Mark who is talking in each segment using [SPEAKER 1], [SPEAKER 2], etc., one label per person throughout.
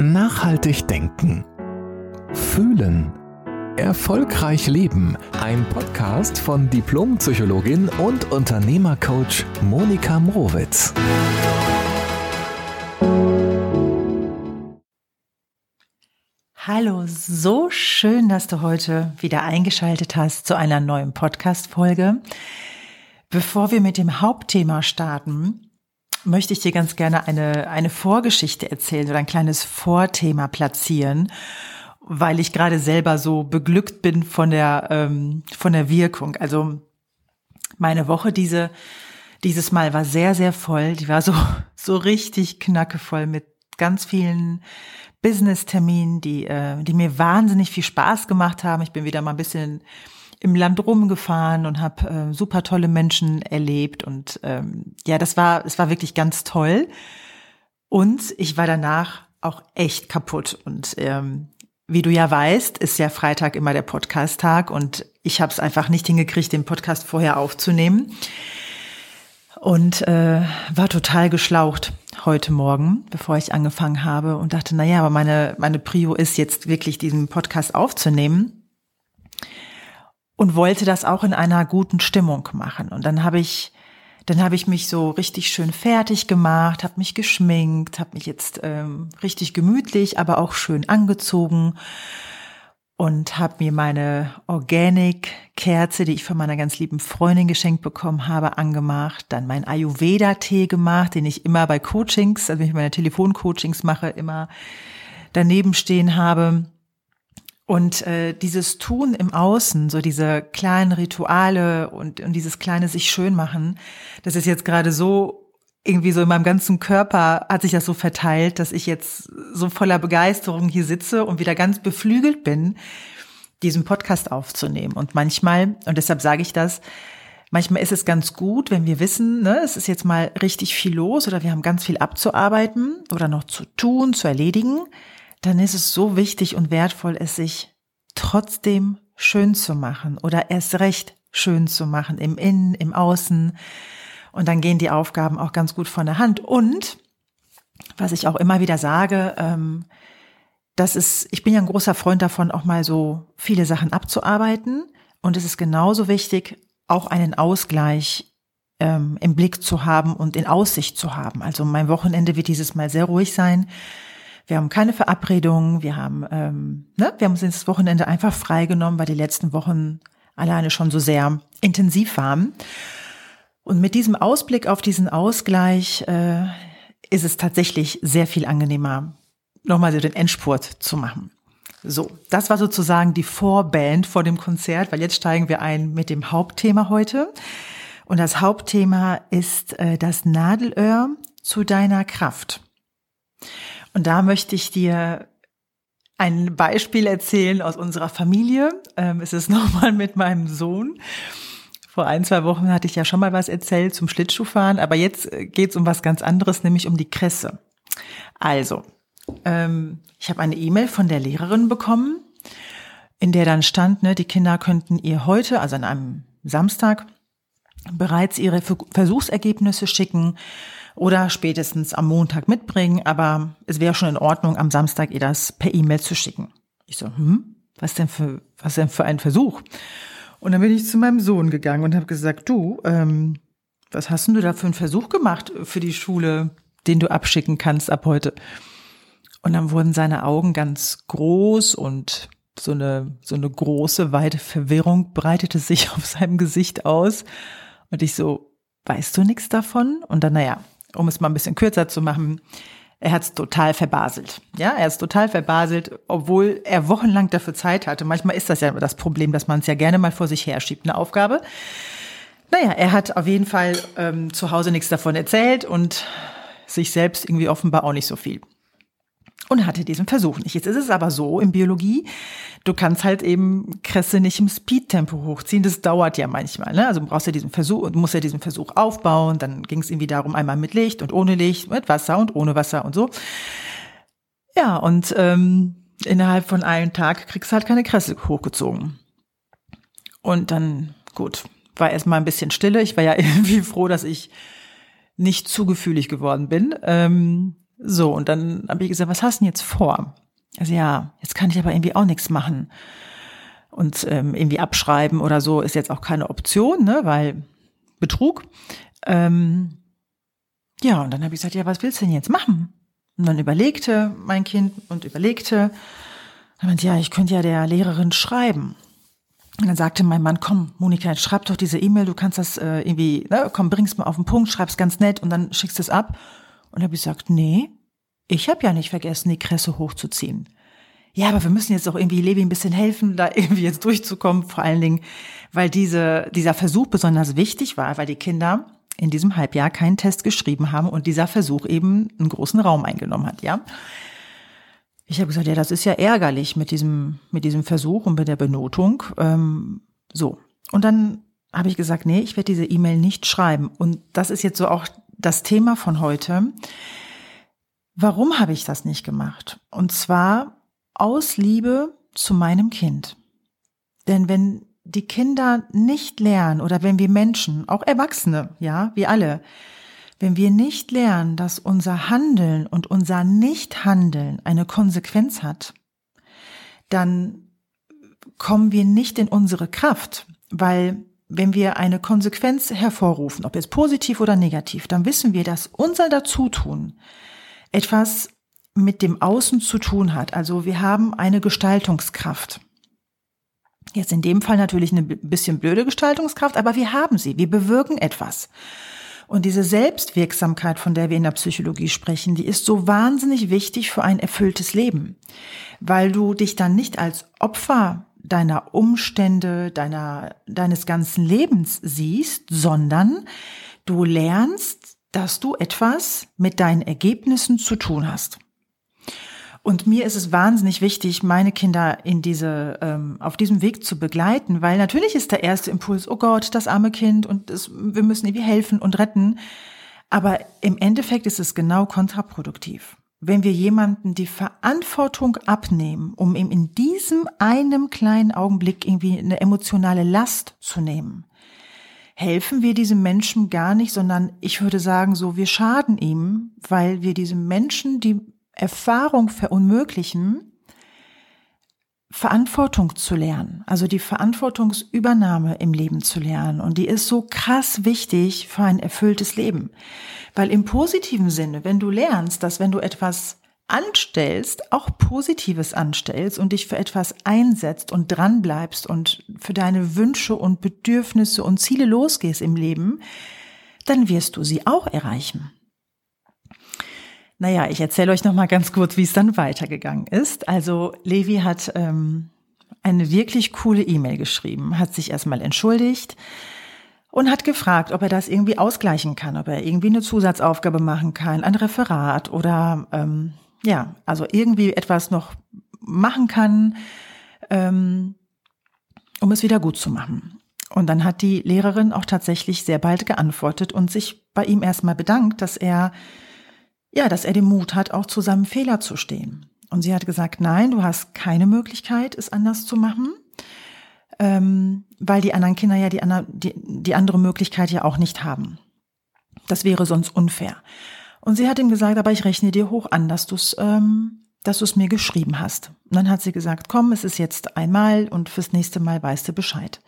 [SPEAKER 1] Nachhaltig denken. Fühlen. Erfolgreich leben. Ein Podcast von Diplompsychologin und Unternehmercoach Monika Mrowitz.
[SPEAKER 2] Hallo, so schön, dass du heute wieder eingeschaltet hast zu einer neuen Podcast-Folge. Bevor wir mit dem Hauptthema starten, möchte ich dir ganz gerne eine, eine Vorgeschichte erzählen oder ein kleines Vorthema platzieren, weil ich gerade selber so beglückt bin von der, ähm, von der Wirkung. Also meine Woche diese, dieses Mal war sehr, sehr voll. Die war so, so richtig knackevoll mit ganz vielen Business-Terminen, die, äh, die mir wahnsinnig viel Spaß gemacht haben. Ich bin wieder mal ein bisschen im Land rumgefahren und habe äh, super tolle Menschen erlebt. Und ähm, ja, das war es war wirklich ganz toll. Und ich war danach auch echt kaputt. Und ähm, wie du ja weißt, ist ja Freitag immer der Podcast-Tag. Und ich habe es einfach nicht hingekriegt, den Podcast vorher aufzunehmen. Und äh, war total geschlaucht heute Morgen, bevor ich angefangen habe und dachte, na ja, aber meine meine Prio ist jetzt wirklich diesen Podcast aufzunehmen und wollte das auch in einer guten Stimmung machen. Und dann habe ich, dann habe ich mich so richtig schön fertig gemacht, habe mich geschminkt, habe mich jetzt ähm, richtig gemütlich, aber auch schön angezogen und habe mir meine Organic-Kerze, die ich von meiner ganz lieben Freundin geschenkt bekommen habe, angemacht. Dann mein Ayurveda-Tee gemacht, den ich immer bei Coachings, also wenn ich meine Telefoncoachings mache, immer daneben stehen habe. Und äh, dieses Tun im Außen, so diese kleinen Rituale und, und dieses kleine sich schön machen, das ist jetzt gerade so irgendwie so in meinem ganzen Körper hat sich das so verteilt, dass ich jetzt so voller Begeisterung hier sitze und wieder ganz beflügelt bin, diesen Podcast aufzunehmen. Und manchmal, und deshalb sage ich das, manchmal ist es ganz gut, wenn wir wissen, ne, es ist jetzt mal richtig viel los oder wir haben ganz viel abzuarbeiten oder noch zu tun, zu erledigen dann ist es so wichtig und wertvoll, es sich trotzdem schön zu machen oder erst recht schön zu machen, im Innen, im Außen. Und dann gehen die Aufgaben auch ganz gut von der Hand. Und was ich auch immer wieder sage, ähm, das ist, ich bin ja ein großer Freund davon, auch mal so viele Sachen abzuarbeiten. Und es ist genauso wichtig, auch einen Ausgleich ähm, im Blick zu haben und in Aussicht zu haben. Also mein Wochenende wird dieses Mal sehr ruhig sein. Wir haben keine Verabredungen, wir haben, ähm, ne, wir haben uns das Wochenende einfach freigenommen, weil die letzten Wochen alleine schon so sehr intensiv waren. Und mit diesem Ausblick auf diesen Ausgleich äh, ist es tatsächlich sehr viel angenehmer, nochmal so den Endspurt zu machen. So, das war sozusagen die Vorband vor dem Konzert, weil jetzt steigen wir ein mit dem Hauptthema heute. Und das Hauptthema ist äh, das Nadelöhr zu deiner Kraft. Und da möchte ich dir ein Beispiel erzählen aus unserer Familie. Ähm, es ist nochmal mit meinem Sohn. Vor ein, zwei Wochen hatte ich ja schon mal was erzählt zum Schlittschuhfahren, aber jetzt äh, geht es um was ganz anderes, nämlich um die Kresse. Also, ähm, ich habe eine E-Mail von der Lehrerin bekommen, in der dann stand, ne, die Kinder könnten ihr heute, also an einem Samstag, bereits ihre Versuchsergebnisse schicken oder spätestens am Montag mitbringen, aber es wäre schon in Ordnung, am Samstag ihr das per E-Mail zu schicken. Ich so, hm, was denn für, was denn für ein Versuch? Und dann bin ich zu meinem Sohn gegangen und habe gesagt, du, ähm, was hast denn du da für einen Versuch gemacht für die Schule, den du abschicken kannst ab heute? Und dann wurden seine Augen ganz groß und so eine, so eine große, weite Verwirrung breitete sich auf seinem Gesicht aus. Und ich so, weißt du nichts davon? Und dann, naja, um es mal ein bisschen kürzer zu machen, er hat es total verbaselt. Ja, er ist total verbaselt, obwohl er wochenlang dafür Zeit hatte. Manchmal ist das ja das Problem, dass man es ja gerne mal vor sich herschiebt, eine Aufgabe. Naja, er hat auf jeden Fall ähm, zu Hause nichts davon erzählt und sich selbst irgendwie offenbar auch nicht so viel und hatte diesen Versuch nicht. Jetzt ist es aber so in Biologie, du kannst halt eben Kresse nicht im Speedtempo hochziehen. Das dauert ja manchmal. Ne? Also brauchst ja diesen Versuch und musst ja diesen Versuch aufbauen. Dann ging es irgendwie darum, einmal mit Licht und ohne Licht, mit Wasser und ohne Wasser und so. Ja, und ähm, innerhalb von einem Tag kriegst du halt keine Kresse hochgezogen. Und dann, gut, war erstmal ein bisschen Stille. Ich war ja irgendwie froh, dass ich nicht zu gefühlig geworden bin. Ähm, So, und dann habe ich gesagt, was hast du denn jetzt vor? Also ja, jetzt kann ich aber irgendwie auch nichts machen. Und ähm, irgendwie abschreiben oder so ist jetzt auch keine Option, ne, weil Betrug. Ähm, ja, und dann habe ich gesagt, ja, was willst du denn jetzt machen? Und dann überlegte mein Kind und überlegte. Dann meinte, ja, ich könnte ja der Lehrerin schreiben. Und dann sagte mein Mann, komm, Monika, schreib doch diese E-Mail, du kannst das äh, irgendwie, ne, komm, bring's mal auf den Punkt, schreib's ganz nett und dann schickst es ab. Und habe ich gesagt, nee, ich habe ja nicht vergessen, die Kresse hochzuziehen. Ja, aber wir müssen jetzt auch irgendwie Levi ein bisschen helfen, da irgendwie jetzt durchzukommen, vor allen Dingen, weil diese, dieser Versuch besonders wichtig war, weil die Kinder in diesem Halbjahr keinen Test geschrieben haben und dieser Versuch eben einen großen Raum eingenommen hat, ja. Ich habe gesagt, ja, das ist ja ärgerlich mit diesem, mit diesem Versuch und mit der Benotung. Ähm, so. Und dann habe ich gesagt, nee, ich werde diese E-Mail nicht schreiben. Und das ist jetzt so auch das Thema von heute. Warum habe ich das nicht gemacht? Und zwar aus Liebe zu meinem Kind. Denn wenn die Kinder nicht lernen oder wenn wir Menschen, auch Erwachsene, ja, wir alle, wenn wir nicht lernen, dass unser Handeln und unser Nichthandeln eine Konsequenz hat, dann kommen wir nicht in unsere Kraft, weil wenn wir eine Konsequenz hervorrufen, ob jetzt positiv oder negativ, dann wissen wir, dass unser Dazutun etwas mit dem Außen zu tun hat. Also wir haben eine Gestaltungskraft. Jetzt in dem Fall natürlich eine bisschen blöde Gestaltungskraft, aber wir haben sie. Wir bewirken etwas. Und diese Selbstwirksamkeit, von der wir in der Psychologie sprechen, die ist so wahnsinnig wichtig für ein erfülltes Leben, weil du dich dann nicht als Opfer deiner Umstände, deiner, deines ganzen Lebens siehst, sondern du lernst, dass du etwas mit deinen Ergebnissen zu tun hast. Und mir ist es wahnsinnig wichtig, meine Kinder in diese, ähm, auf diesem Weg zu begleiten, weil natürlich ist der erste Impuls, oh Gott, das arme Kind und es, wir müssen irgendwie helfen und retten. Aber im Endeffekt ist es genau kontraproduktiv. Wenn wir jemanden die Verantwortung abnehmen, um ihm in diesem einem kleinen Augenblick irgendwie eine emotionale Last zu nehmen, helfen wir diesem Menschen gar nicht, sondern ich würde sagen so, wir schaden ihm, weil wir diesem Menschen die Erfahrung verunmöglichen, Verantwortung zu lernen, also die Verantwortungsübernahme im Leben zu lernen. Und die ist so krass wichtig für ein erfülltes Leben. Weil im positiven Sinne, wenn du lernst, dass wenn du etwas anstellst, auch Positives anstellst und dich für etwas einsetzt und dranbleibst und für deine Wünsche und Bedürfnisse und Ziele losgehst im Leben, dann wirst du sie auch erreichen. Naja, ich erzähle euch noch mal ganz kurz, wie es dann weitergegangen ist. Also Levi hat ähm, eine wirklich coole E-Mail geschrieben, hat sich erstmal entschuldigt und hat gefragt, ob er das irgendwie ausgleichen kann, ob er irgendwie eine Zusatzaufgabe machen kann, ein Referat oder ähm, ja, also irgendwie etwas noch machen kann, ähm, um es wieder gut zu machen. Und dann hat die Lehrerin auch tatsächlich sehr bald geantwortet und sich bei ihm erstmal bedankt, dass er ja, dass er den Mut hat, auch zu seinem Fehler zu stehen. Und sie hat gesagt, nein, du hast keine Möglichkeit, es anders zu machen, ähm, weil die anderen Kinder ja die, die, die andere Möglichkeit ja auch nicht haben. Das wäre sonst unfair. Und sie hat ihm gesagt, aber ich rechne dir hoch an, dass du es ähm, dass du mir geschrieben hast. Und dann hat sie gesagt, komm, es ist jetzt einmal und fürs nächste Mal weißt du Bescheid.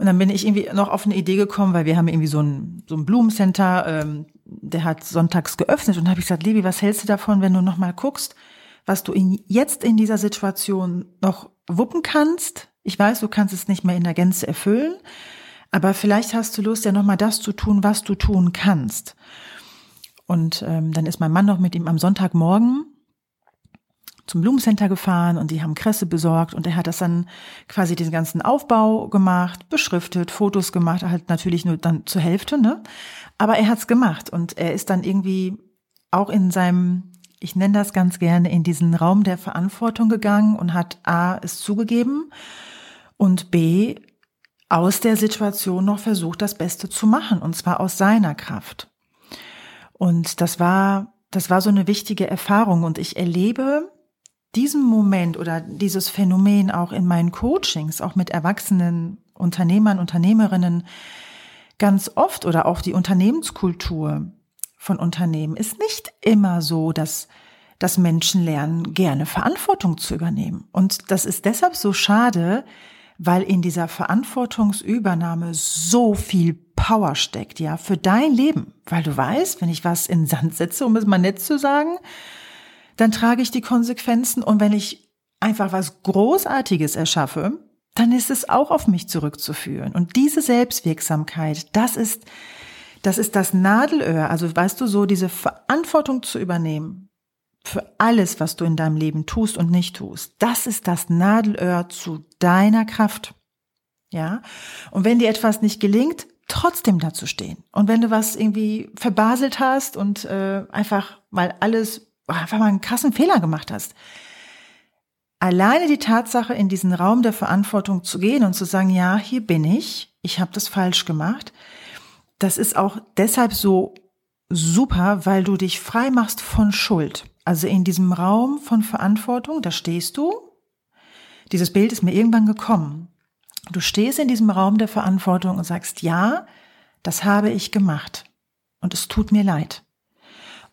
[SPEAKER 2] Und dann bin ich irgendwie noch auf eine Idee gekommen, weil wir haben irgendwie so ein, so ein Blumencenter, ähm, der hat sonntags geöffnet und habe ich gesagt, Levi, was hältst du davon, wenn du noch mal guckst, was du in, jetzt in dieser Situation noch wuppen kannst? Ich weiß, du kannst es nicht mehr in der Gänze erfüllen, aber vielleicht hast du Lust, ja noch mal das zu tun, was du tun kannst. Und ähm, dann ist mein Mann noch mit ihm am Sonntagmorgen zum Blumencenter gefahren und die haben Kresse besorgt und er hat das dann quasi den ganzen Aufbau gemacht, beschriftet, Fotos gemacht, halt natürlich nur dann zur Hälfte, ne? Aber er hat's gemacht und er ist dann irgendwie auch in seinem, ich nenne das ganz gerne, in diesen Raum der Verantwortung gegangen und hat A es zugegeben und B aus der Situation noch versucht, das Beste zu machen und zwar aus seiner Kraft. Und das war, das war so eine wichtige Erfahrung und ich erlebe diesen Moment oder dieses Phänomen auch in meinen Coachings, auch mit erwachsenen Unternehmern, Unternehmerinnen ganz oft oder auch die Unternehmenskultur von Unternehmen ist nicht immer so, dass, dass Menschen lernen, gerne Verantwortung zu übernehmen. Und das ist deshalb so schade, weil in dieser Verantwortungsübernahme so viel Power steckt, ja, für dein Leben. Weil du weißt, wenn ich was in Sand setze, um es mal nett zu sagen, dann trage ich die Konsequenzen. Und wenn ich einfach was Großartiges erschaffe, dann ist es auch auf mich zurückzuführen. Und diese Selbstwirksamkeit, das ist, das ist das Nadelöhr. Also weißt du, so diese Verantwortung zu übernehmen für alles, was du in deinem Leben tust und nicht tust. Das ist das Nadelöhr zu deiner Kraft. Ja. Und wenn dir etwas nicht gelingt, trotzdem dazu stehen. Und wenn du was irgendwie verbaselt hast und äh, einfach mal alles, einfach mal einen krassen Fehler gemacht hast, alleine die Tatsache, in diesen Raum der Verantwortung zu gehen und zu sagen, ja, hier bin ich, ich habe das falsch gemacht, das ist auch deshalb so super, weil du dich frei machst von Schuld. Also in diesem Raum von Verantwortung, da stehst du. Dieses Bild ist mir irgendwann gekommen. Du stehst in diesem Raum der Verantwortung und sagst, ja, das habe ich gemacht. Und es tut mir leid.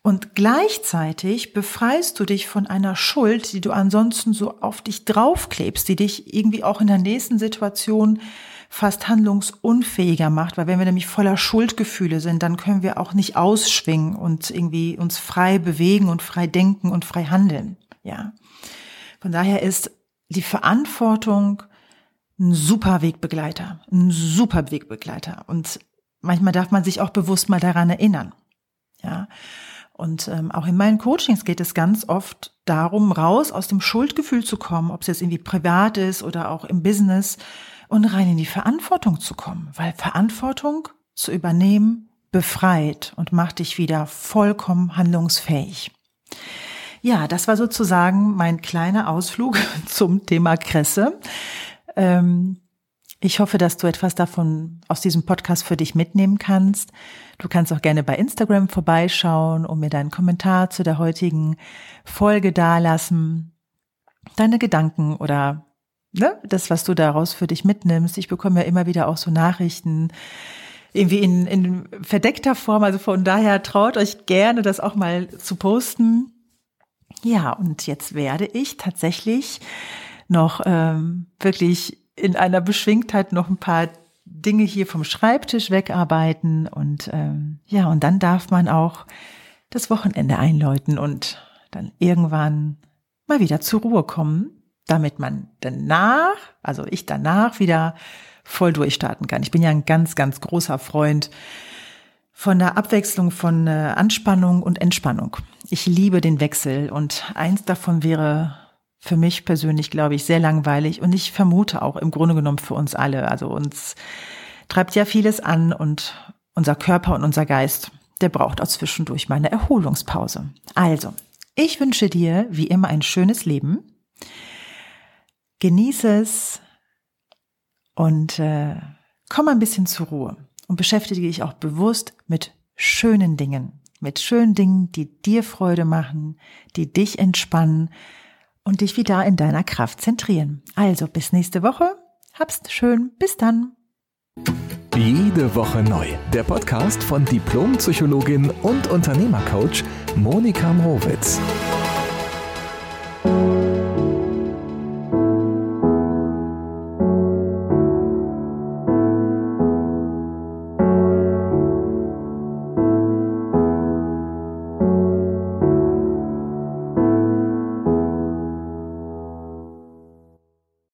[SPEAKER 2] Und gleichzeitig befreist du dich von einer Schuld, die du ansonsten so auf dich draufklebst, die dich irgendwie auch in der nächsten Situation fast handlungsunfähiger macht, weil wenn wir nämlich voller Schuldgefühle sind, dann können wir auch nicht ausschwingen und irgendwie uns frei bewegen und frei denken und frei handeln. Ja. Von daher ist die Verantwortung ein super Wegbegleiter, ein super Wegbegleiter. Und manchmal darf man sich auch bewusst mal daran erinnern. Ja. Und ähm, auch in meinen Coachings geht es ganz oft darum, raus aus dem Schuldgefühl zu kommen, ob es jetzt irgendwie privat ist oder auch im Business und rein in die Verantwortung zu kommen, weil Verantwortung zu übernehmen befreit und macht dich wieder vollkommen handlungsfähig. Ja, das war sozusagen mein kleiner Ausflug zum Thema Kresse. Ähm, ich hoffe, dass du etwas davon aus diesem Podcast für dich mitnehmen kannst. Du kannst auch gerne bei Instagram vorbeischauen und mir deinen Kommentar zu der heutigen Folge dalassen, deine Gedanken oder ne, das, was du daraus für dich mitnimmst. Ich bekomme ja immer wieder auch so Nachrichten, irgendwie in, in verdeckter Form. Also von daher traut euch gerne, das auch mal zu posten. Ja, und jetzt werde ich tatsächlich noch ähm, wirklich in einer Beschwingtheit noch ein paar Dinge hier vom Schreibtisch wegarbeiten und ähm, ja, und dann darf man auch das Wochenende einläuten und dann irgendwann mal wieder zur Ruhe kommen damit man danach, also ich danach wieder voll durchstarten kann. Ich bin ja ein ganz, ganz großer Freund von der Abwechslung von äh, Anspannung und Entspannung. Ich liebe den Wechsel und eins davon wäre für mich persönlich, glaube ich, sehr langweilig und ich vermute auch im Grunde genommen für uns alle. Also uns treibt ja vieles an und unser Körper und unser Geist, der braucht auch zwischendurch mal eine Erholungspause. Also, ich wünsche dir wie immer ein schönes Leben. Genieße es und äh, komm ein bisschen zur Ruhe und beschäftige dich auch bewusst mit schönen Dingen, mit schönen Dingen, die dir Freude machen, die dich entspannen und dich wieder in deiner Kraft zentrieren. Also bis nächste Woche. Hab's schön. Bis dann.
[SPEAKER 1] Jede Woche neu. Der Podcast von Diplompsychologin und Unternehmercoach Monika Mrowitz.